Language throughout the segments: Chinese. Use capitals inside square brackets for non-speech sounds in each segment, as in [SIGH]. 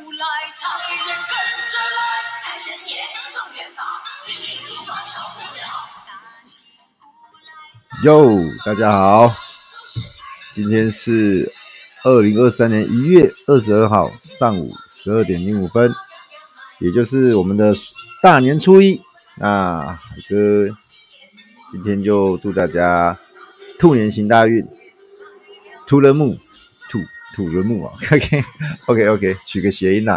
起鼓来，财源跟着来，财神爷送元宝，金银珠宝少不了。哟，大家好，今天是二零二三年一月二十二号上午十二点零五分，也就是我们的大年初一。那海哥今天就祝大家兔年行大运，兔了木。土人木啊，[LAUGHS] OK OK OK，取个谐音呐，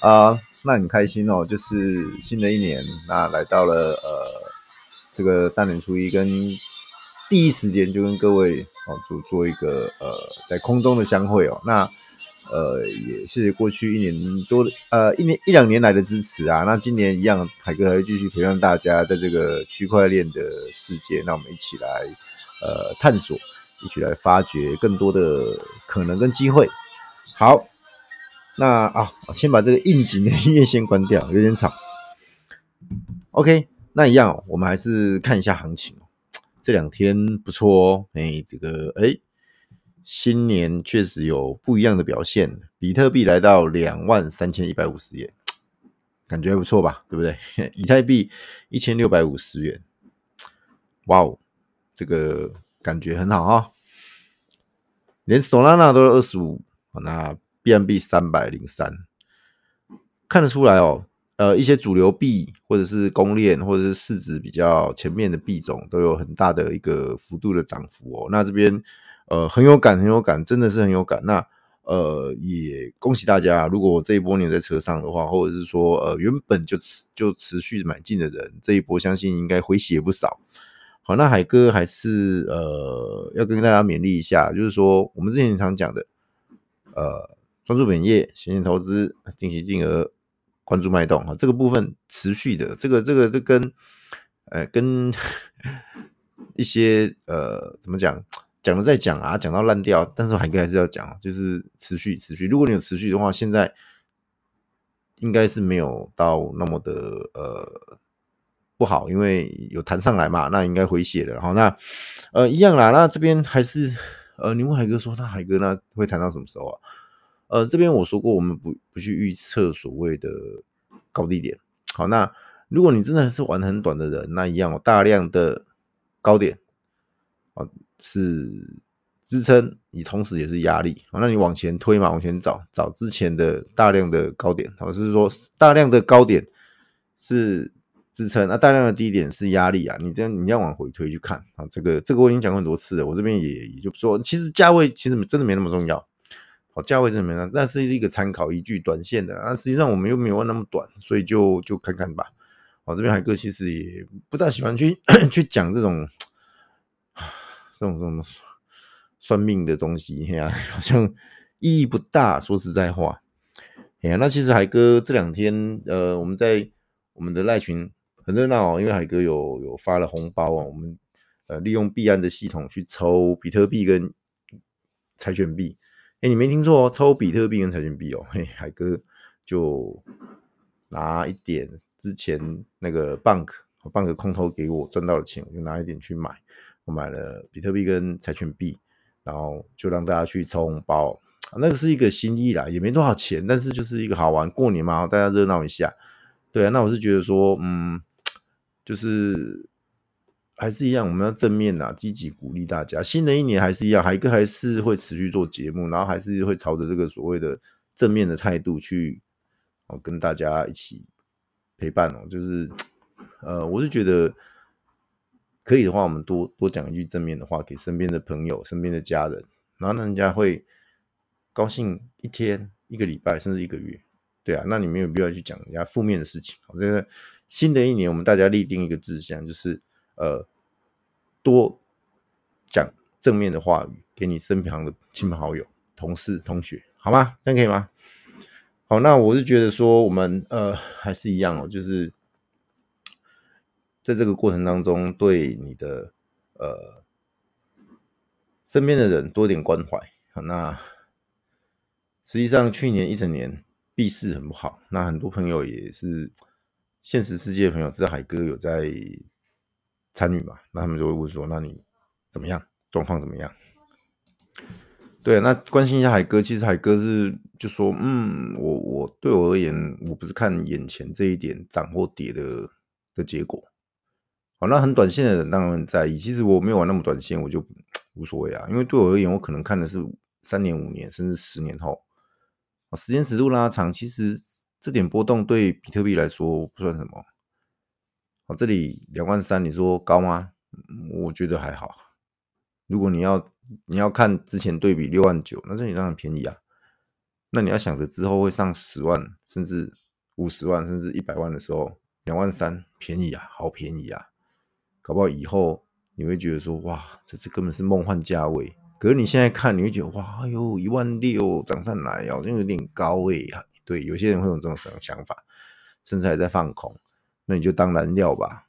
啊、那很开心哦，就是新的一年，那来到了呃这个大年初一，跟第一时间就跟各位哦做做一个呃在空中的相会哦，那呃也谢谢过去一年多呃一年一两年来的支持啊，那今年一样，海哥还会继续陪伴大家在这个区块链的世界，那我们一起来呃探索。一起来发掘更多的可能跟机会。好，那啊，先把这个应景的音乐先关掉，有点吵。OK，那一样，我们还是看一下行情。这两天不错哦，哎，这个哎，新年确实有不一样的表现。比特币来到两万三千一百五十元，感觉还不错吧？对不对？[LAUGHS] 以太币一千六百五十元，哇哦，这个。感觉很好哈，连 Solana 都是二十五，那 B M B 三百零三，看得出来哦。呃，一些主流币或者是公链或者是市值比较前面的币种都有很大的一个幅度的涨幅哦。那这边呃很有感，很有感，真的是很有感。那呃也恭喜大家，如果这一波你在车上的话，或者是说呃原本就持就持续买进的人，这一波相信应该回血不少。好，那海哥还是呃要跟大家勉励一下，就是说我们之前常讲的，呃，专注本业、闲钱投资、定期定额、关注脉动啊，这个部分持续的，这个这个这跟呃跟一些呃怎么讲讲了再讲啊，讲到烂掉，但是海哥还是要讲，就是持续持续。如果你有持续的话，现在应该是没有到那么的呃。不好，因为有弹上来嘛，那应该回血的。好，那呃一样啦。那这边还是呃，你问海哥说，那海哥那会弹到什么时候啊？呃，这边我说过，我们不不去预测所谓的高低点。好，那如果你真的是玩很短的人，那一样，大量的高点啊是支撑，你同时也是压力。那你往前推嘛，往前找找之前的大量的高点，好，就是说大量的高点是。支撑，那大量的低点是压力啊！你这样你要往回推去看啊，这个这个我已经讲过很多次了。我这边也也就说，其实价位其实真的没那么重要，好，价位真的没那，那是一个参考依据，短线的。那实际上我们又没有那么短，所以就就看看吧。我这边海哥其实也不大喜欢去 [COUGHS] 去讲这种这种这种算命的东西，呀，[LAUGHS] 好像意义不大。说实在话，哎呀，那其实海哥这两天呃，我们在我们的赖群。很热闹哦，因为海哥有有发了红包啊，我们呃利用币安的系统去抽比特币跟柴犬币，哎，你没听错哦，抽比特币跟柴犬币哦，嘿，海哥就拿一点之前那个 Bank Bank 空投给我赚到的钱，我就拿一点去买，我买了比特币跟柴犬币，然后就让大家去抽红包，那个是一个心意啦，也没多少钱，但是就是一个好玩，过年嘛，大家热闹一下，对啊，那我是觉得说，嗯。就是还是一样，我们要正面呐，积极鼓励大家。新的一年还是一样，海哥还是会持续做节目，然后还是会朝着这个所谓的正面的态度去哦，跟大家一起陪伴哦。就是呃，我是觉得可以的话，我们多多讲一句正面的话给身边的朋友、身边的家人，然后让人家会高兴一天、一个礼拜，甚至一个月。对啊，那你没有必要去讲人家负面的事情。我觉得。新的一年，我们大家立定一个志向，就是呃，多讲正面的话语给你身旁的亲朋好友、同事、同学，好吗？这样可以吗？好，那我是觉得说，我们呃还是一样哦，就是在这个过程当中，对你的呃身边的人多点关怀。好，那实际上去年一整年币市很不好，那很多朋友也是。现实世界的朋友知道海哥有在参与嘛？那他们就会问说：“那你怎么样？状况怎么样？”对，那关心一下海哥，其实海哥是就说，嗯，我我对我而言，我不是看眼前这一点涨或跌的的结果。好，那很短线的人当然很在意。其实我没有玩那么短线，我就无所谓啊。因为对我而言，我可能看的是三年、五年，甚至十年后。啊，时间尺度拉长，其实这点波动对比特币来说不算什么。好，这里两万三，你说高吗？我觉得还好。如果你要你要看之前对比六万九，那这里当然便宜啊。那你要想着之后会上十万，甚至五十万，甚至一百万的时候，两万三便宜啊，好便宜啊。搞不好以后你会觉得说，哇，这这根本是梦幻价位。可是你现在看，你会觉得哇，哎呦，一万六涨上来，好像有点高诶。对，有些人会有这种想法，甚至还在放空。那你就当燃料吧。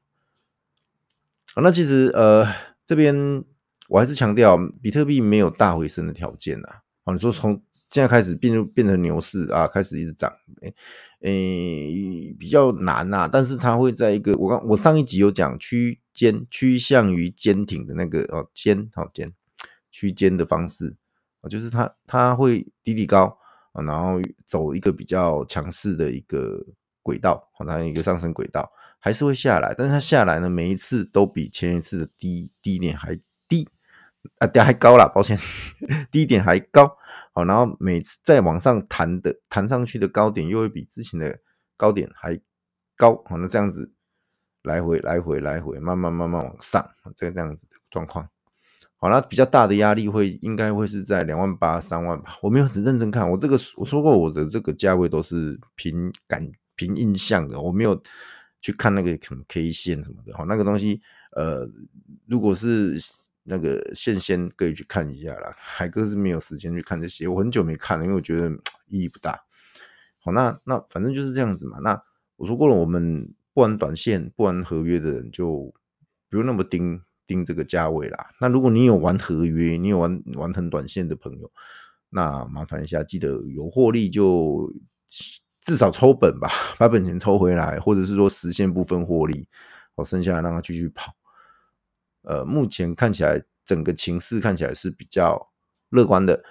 啊，那其实呃，这边我还是强调，比特币没有大回升的条件呐。啊，你说从现在开始变变成牛市啊，开始一直涨，诶诶，比较难呐。但是它会在一个我刚我上一集有讲区间趋向于坚挺的那个哦坚好坚区间的方式，就是它它会低低高啊，然后走一个比较强势的一个轨道，它一个上升轨道，还是会下来，但是它下来呢，每一次都比前一次的低低点还低。啊，点还高了，抱歉，[LAUGHS] 低点还高，好，然后每次再往上弹的弹上去的高点又会比之前的高点还高，好，那这样子来回来回来回，慢慢慢慢往上，这个这样子的状况，好，那比较大的压力会应该会是在两万八三万吧，我没有很认真看，我这个我说过我的这个价位都是凭感凭印象的，我没有去看那个什么 K 线什么的，好，那个东西，呃，如果是。那个线先可以去看一下啦，海哥是没有时间去看这些，我很久没看了，因为我觉得意义不大。好，那那反正就是这样子嘛。那我说过了，我们不玩短线、不玩合约的人就不用那么盯定这个价位啦。那如果你有玩合约，你有玩玩很短线的朋友，那麻烦一下，记得有获利就至少抽本吧，把本钱抽回来，或者是说实现部分获利，我剩下来让它继续跑。呃，目前看起来整个情势看起来是比较乐观的。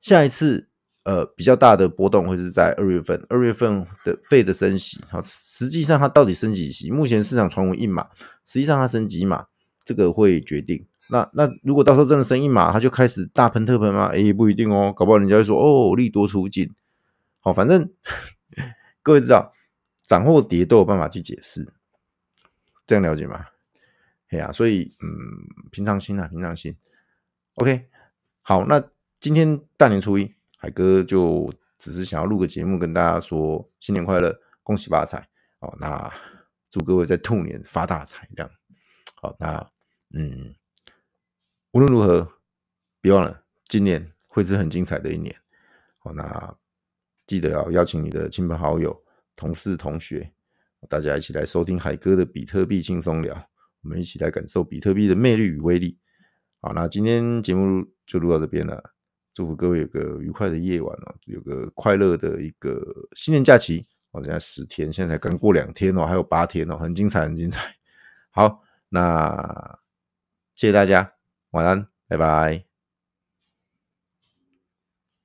下一次呃比较大的波动会是在二月份，二月份的费的升息。好，实际上它到底升几息？目前市场传闻一码，实际上它升几码，这个会决定。那那如果到时候真的升一码，他就开始大喷特喷吗？诶，不一定哦，搞不好人家会说哦，利多出尽。好，反正 [LAUGHS] 各位知道涨或跌都有办法去解释，这样了解吗？对啊，所以嗯，平常心啊，平常心。OK，好，那今天大年初一，海哥就只是想要录个节目，跟大家说新年快乐，恭喜发财哦。那祝各位在兔年发大财，这样。好，那嗯，无论如何，别忘了今年会是很精彩的一年。好，那记得要邀请你的亲朋好友、同事、同学，大家一起来收听海哥的比特币轻松聊。我们一起来感受比特币的魅力与威力。好，那今天节目就录到这边了。祝福各位有个愉快的夜晚哦，有个快乐的一个新年假期。我现在十天，现在才刚过两天哦，还有八天哦，很精彩，很精彩。好，那谢谢大家，晚安，拜拜。